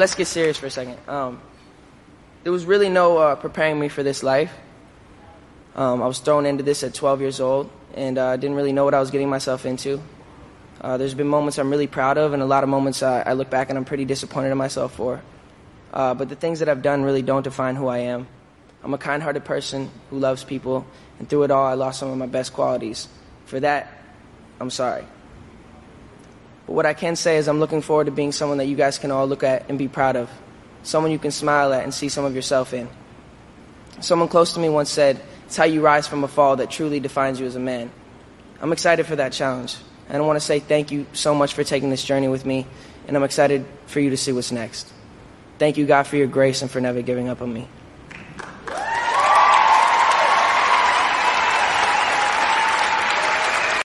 Let's get serious for a second. Um, there was really no uh, preparing me for this life. Um, I was thrown into this at 12 years old, and I uh, didn't really know what I was getting myself into. Uh, there's been moments I'm really proud of, and a lot of moments I, I look back and I'm pretty disappointed in myself for. Uh, but the things that I've done really don't define who I am. I'm a kind hearted person who loves people, and through it all, I lost some of my best qualities. For that, I'm sorry. But what I can say is, I'm looking forward to being someone that you guys can all look at and be proud of, someone you can smile at and see some of yourself in. Someone close to me once said, It's how you rise from a fall that truly defines you as a man. I'm excited for that challenge. And I want to say thank you so much for taking this journey with me, and I'm excited for you to see what's next. Thank you, God, for your grace and for never giving up on me.